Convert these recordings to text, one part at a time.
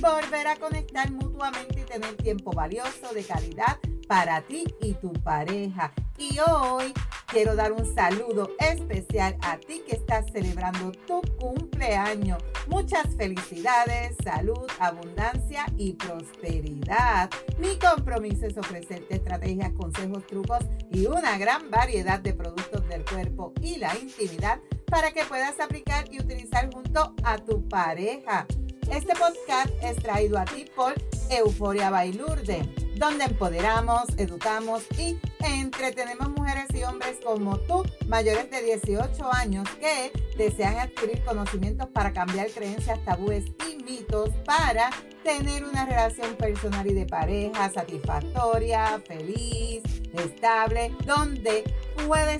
volver a conectar mutuamente y tener tiempo valioso de calidad para ti y tu pareja. Y hoy quiero dar un saludo especial a ti que estás celebrando tu cumpleaños. Muchas felicidades, salud, abundancia y prosperidad. Mi compromiso es ofrecerte estrategias, consejos, trucos y una gran variedad de productos del cuerpo y la intimidad para que puedas aplicar y utilizar junto a tu pareja. Este podcast es traído a ti por Euforia Bailurde, donde empoderamos, educamos y entretenemos mujeres y hombres como tú, mayores de 18 años, que desean adquirir conocimientos para cambiar creencias, tabúes y mitos para tener una relación personal y de pareja satisfactoria, feliz, estable, donde puede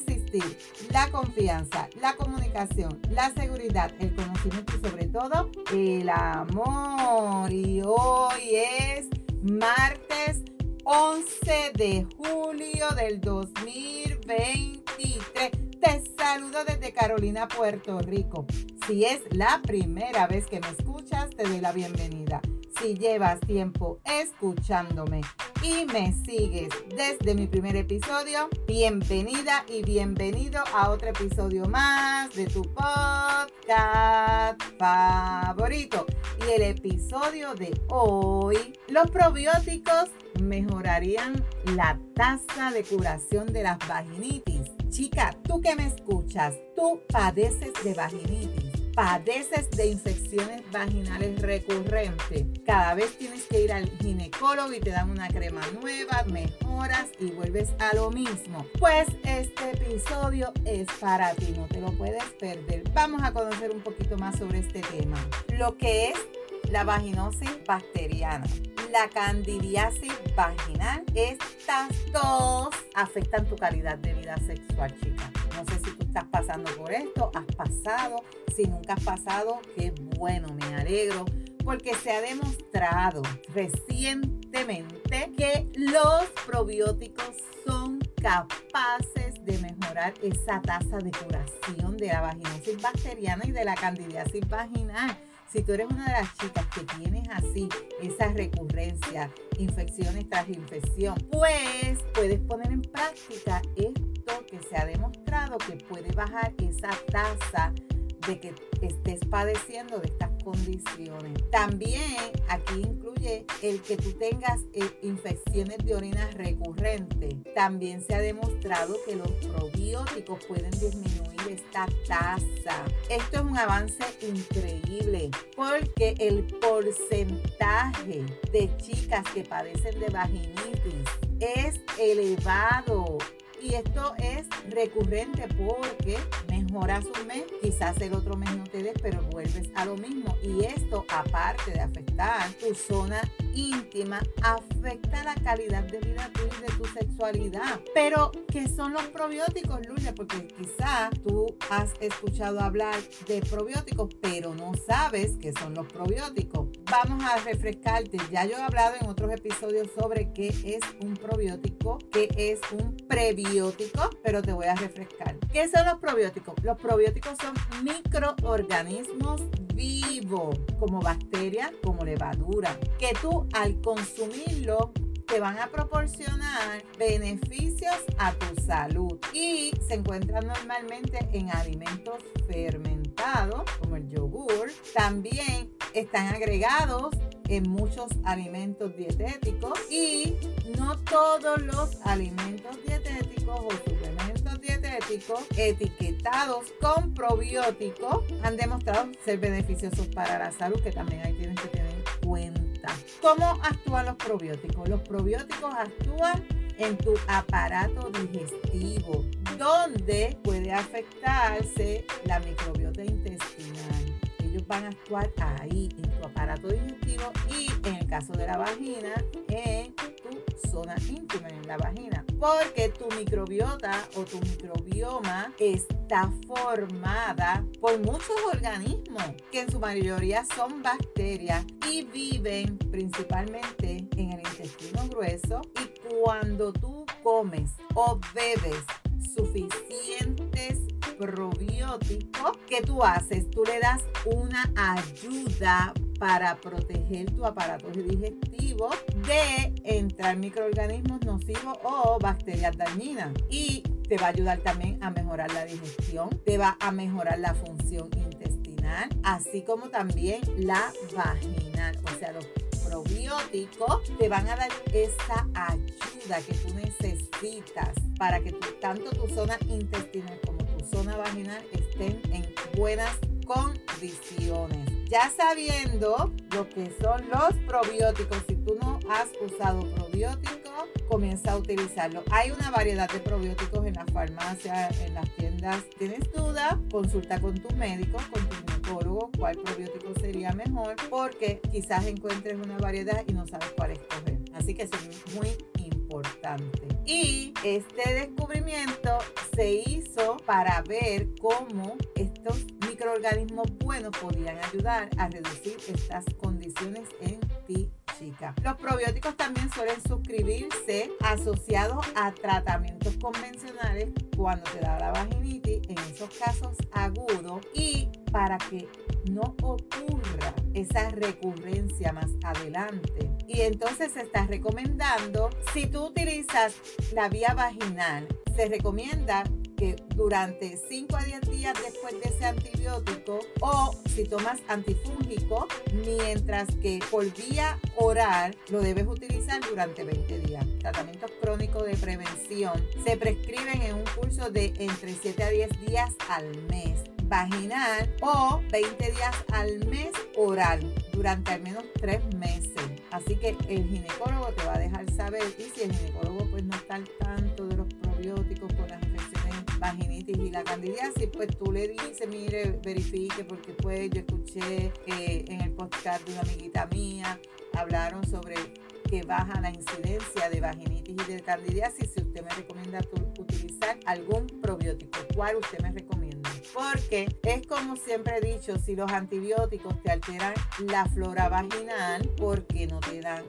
la confianza, la comunicación, la seguridad, el conocimiento y sobre todo el amor. Y hoy es martes 11 de julio del 2023. Te saludo desde Carolina, Puerto Rico. Si es la primera vez que me escuchas, te doy la bienvenida. Si llevas tiempo escuchándome y me sigues desde mi primer episodio, bienvenida y bienvenido a otro episodio más de tu podcast favorito. Y el episodio de hoy, los probióticos mejorarían la tasa de curación de las vaginitis. Chica, tú que me escuchas, tú padeces de vaginitis padeces de infecciones vaginales recurrentes, cada vez tienes que ir al ginecólogo y te dan una crema nueva, mejoras y vuelves a lo mismo. Pues este episodio es para ti, no te lo puedes perder. Vamos a conocer un poquito más sobre este tema. Lo que es la vaginosis bacteriana, la candidiasis vaginal, estas dos afectan tu calidad de vida sexual, chica. No sé si tú estás pasando por esto, has pasado, si nunca has pasado, qué bueno, me alegro, porque se ha demostrado recientemente que los probióticos son capaces de mejorar esa tasa de curación de la vaginosis bacteriana y de la candidiasis vaginal. Si tú eres una de las chicas que tienes así esa recurrencia, infecciones tras infección, pues puedes poner en práctica esto que se ha demostrado que puede bajar esa tasa de que estés padeciendo de estas condiciones. También aquí incluye el que tú tengas eh, infecciones de orina recurrentes. También se ha demostrado que los probióticos pueden disminuir esta tasa. Esto es un avance increíble porque el porcentaje de chicas que padecen de vaginitis es elevado y esto es recurrente porque mejoras un mes, quizás el otro mes no te des, pero vuelves a lo mismo. Y esto, aparte de afectar tu zona íntima, afecta la calidad de vida tuya y de tu sexualidad. Pero, ¿qué son los probióticos, Lulia? Porque quizás tú has escuchado hablar de probióticos, pero no sabes qué son los probióticos. Vamos a refrescarte. Ya yo he hablado en otros episodios sobre qué es un probiótico, qué es un prebiótico, pero te voy a refrescar. ¿Qué son los probióticos? Los probióticos son microorganismos vivos, como bacterias, como levadura, que tú al consumirlo te van a proporcionar beneficios a tu salud y se encuentran normalmente en alimentos fermentados como el yogur. También están agregados en muchos alimentos dietéticos y no todos los alimentos dietéticos o suplementos dietéticos etiquetados con probióticos han demostrado ser beneficiosos para la salud, que también ahí tienes que tener en cuenta. ¿Cómo actúan los probióticos? Los probióticos actúan en tu aparato digestivo, donde puede afectarse la microbiota intestinal. Ellos van a actuar ahí, en tu aparato digestivo y en el caso de la vagina, en zona íntima, en la vagina. Porque tu microbiota o tu microbioma está formada por muchos organismos que en su mayoría son bacterias y viven principalmente en el intestino grueso y cuando tú comes o bebes suficientes probióticos, ¿qué tú haces? Tú le das una ayuda para proteger tu aparato digestivo de entrar microorganismos nocivos o bacterias dañinas. Y te va a ayudar también a mejorar la digestión, te va a mejorar la función intestinal, así como también la vaginal. O sea, los probióticos te van a dar esa ayuda que tú necesitas para que tanto tu zona intestinal como tu zona vaginal estén en buenas condiciones. Ya sabiendo lo que son los probióticos, si tú no has usado probióticos, comienza a utilizarlo. Hay una variedad de probióticos en la farmacia, en las tiendas. ¿Tienes duda? Consulta con tu médico, con tu ginecólogo, cuál probiótico sería mejor, porque quizás encuentres una variedad y no sabes cuál escoger. Así que es muy importante. Y este descubrimiento se hizo para ver cómo estos microorganismos buenos podían ayudar a reducir estas condiciones en ti chica. Los probióticos también suelen suscribirse asociados a tratamientos convencionales cuando te da la vaginitis, en esos casos agudos, y para que no ocurra esa recurrencia más adelante. Y entonces se está recomendando, si tú utilizas la vía vaginal, se recomienda que durante 5 a 10 días después de ese antibiótico o si tomas antifúngico, mientras que por vía oral lo debes utilizar durante 20 días. Tratamientos crónicos de prevención se prescriben en un curso de entre 7 a 10 días al mes vaginal o 20 días al mes oral durante al menos 3 meses. Así que el ginecólogo te va a dejar saber y si el ginecólogo pues no está al tanto vaginitis y la candidiasis, pues tú le dices, mire, verifique, porque pues yo escuché que en el podcast de una amiguita mía hablaron sobre que baja la incidencia de vaginitis y de candidiasis. Si usted me recomienda utilizar algún probiótico, ¿cuál usted me recomienda? Porque es como siempre he dicho, si los antibióticos te alteran la flora vaginal, porque no te dan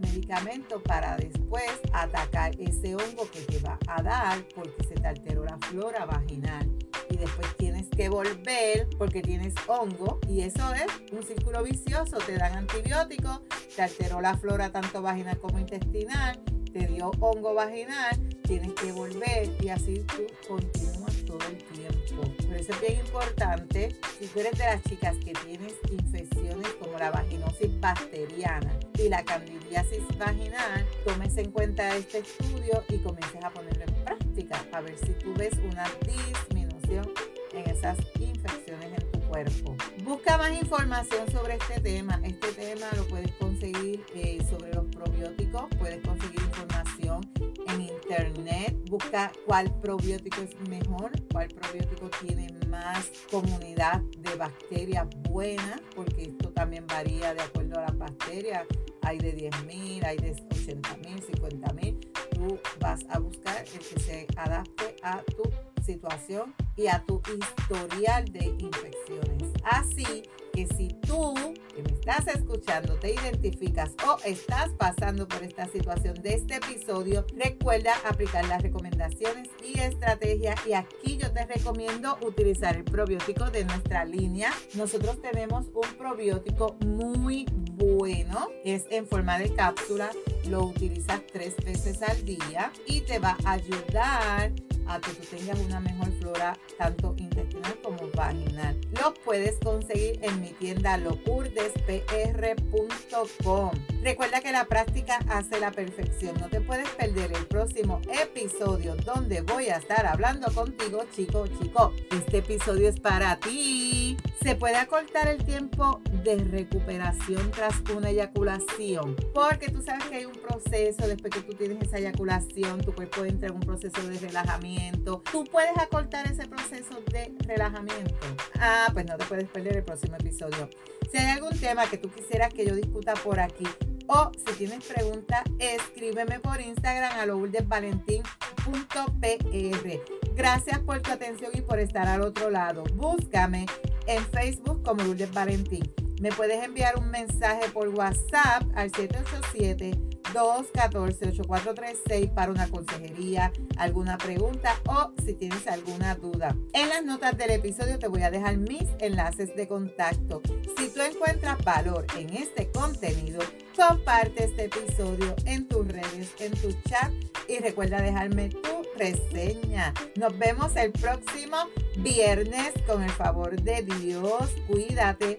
medicamento para después atacar ese hongo que te va a dar porque se te alteró la flora vaginal. Y después tienes que volver porque tienes hongo y eso es un círculo vicioso, te dan antibióticos, te alteró la flora tanto vaginal como intestinal, te dio hongo vaginal, tienes que volver y así tú continúas todo el tiempo. Por eso es bien importante, si tú eres de las chicas que tienes infecciones como la vaginosis bacteriana y la candidiasis vaginal, tomes en cuenta este estudio y comiences a ponerlo en práctica a ver si tú ves una disminución en esas infecciones en tu cuerpo. Busca más información sobre este tema. Este tema lo puedes conseguir eh, sobre los probióticos, puedes conseguir información en internet, busca cuál probiótico es mejor, cuál probiótico tiene más comunidad de bacterias buenas, porque esto también varía de acuerdo a las bacterias. Hay de 10.000, hay de 80.000, 50.000. Tú vas a buscar el que se adapte a tu situación y a tu historial de infecciones. Así que si tú que me estás escuchando te identificas o estás pasando por esta situación de este episodio, recuerda aplicar las recomendaciones y estrategias y aquí yo te recomiendo utilizar el probiótico de nuestra línea. Nosotros tenemos un probiótico muy bueno, es en forma de cápsula, lo utilizas tres veces al día y te va a ayudar a que tú tengas una mejor flora tanto intestinal como vaginal. Lo puedes conseguir en mi tienda locurdespr.com. Recuerda que la práctica hace la perfección. No te puedes perder el próximo episodio donde voy a estar hablando contigo, chico, chico. Este episodio es para ti. Se puede acortar el tiempo de recuperación tras una eyaculación, porque tú sabes que hay un proceso después que tú tienes esa eyaculación, tu cuerpo entra en un proceso de relajamiento. Tú puedes acortar ese proceso de relajamiento. Ah, pues no te puedes perder el próximo episodio. Si hay algún tema que tú quisieras que yo discuta por aquí o si tienes preguntas, escríbeme por Instagram a lourdesvalentín.pr. Gracias por tu atención y por estar al otro lado. Búscame en Facebook como Lourdes Valentín. Me puedes enviar un mensaje por WhatsApp al 787-214-8436 para una consejería, alguna pregunta o si tienes alguna duda. En las notas del episodio te voy a dejar mis enlaces de contacto. Si tú encuentras valor en este contenido, comparte este episodio en tus redes, en tu chat y recuerda dejarme tu reseña. Nos vemos el próximo viernes con el favor de Dios. Cuídate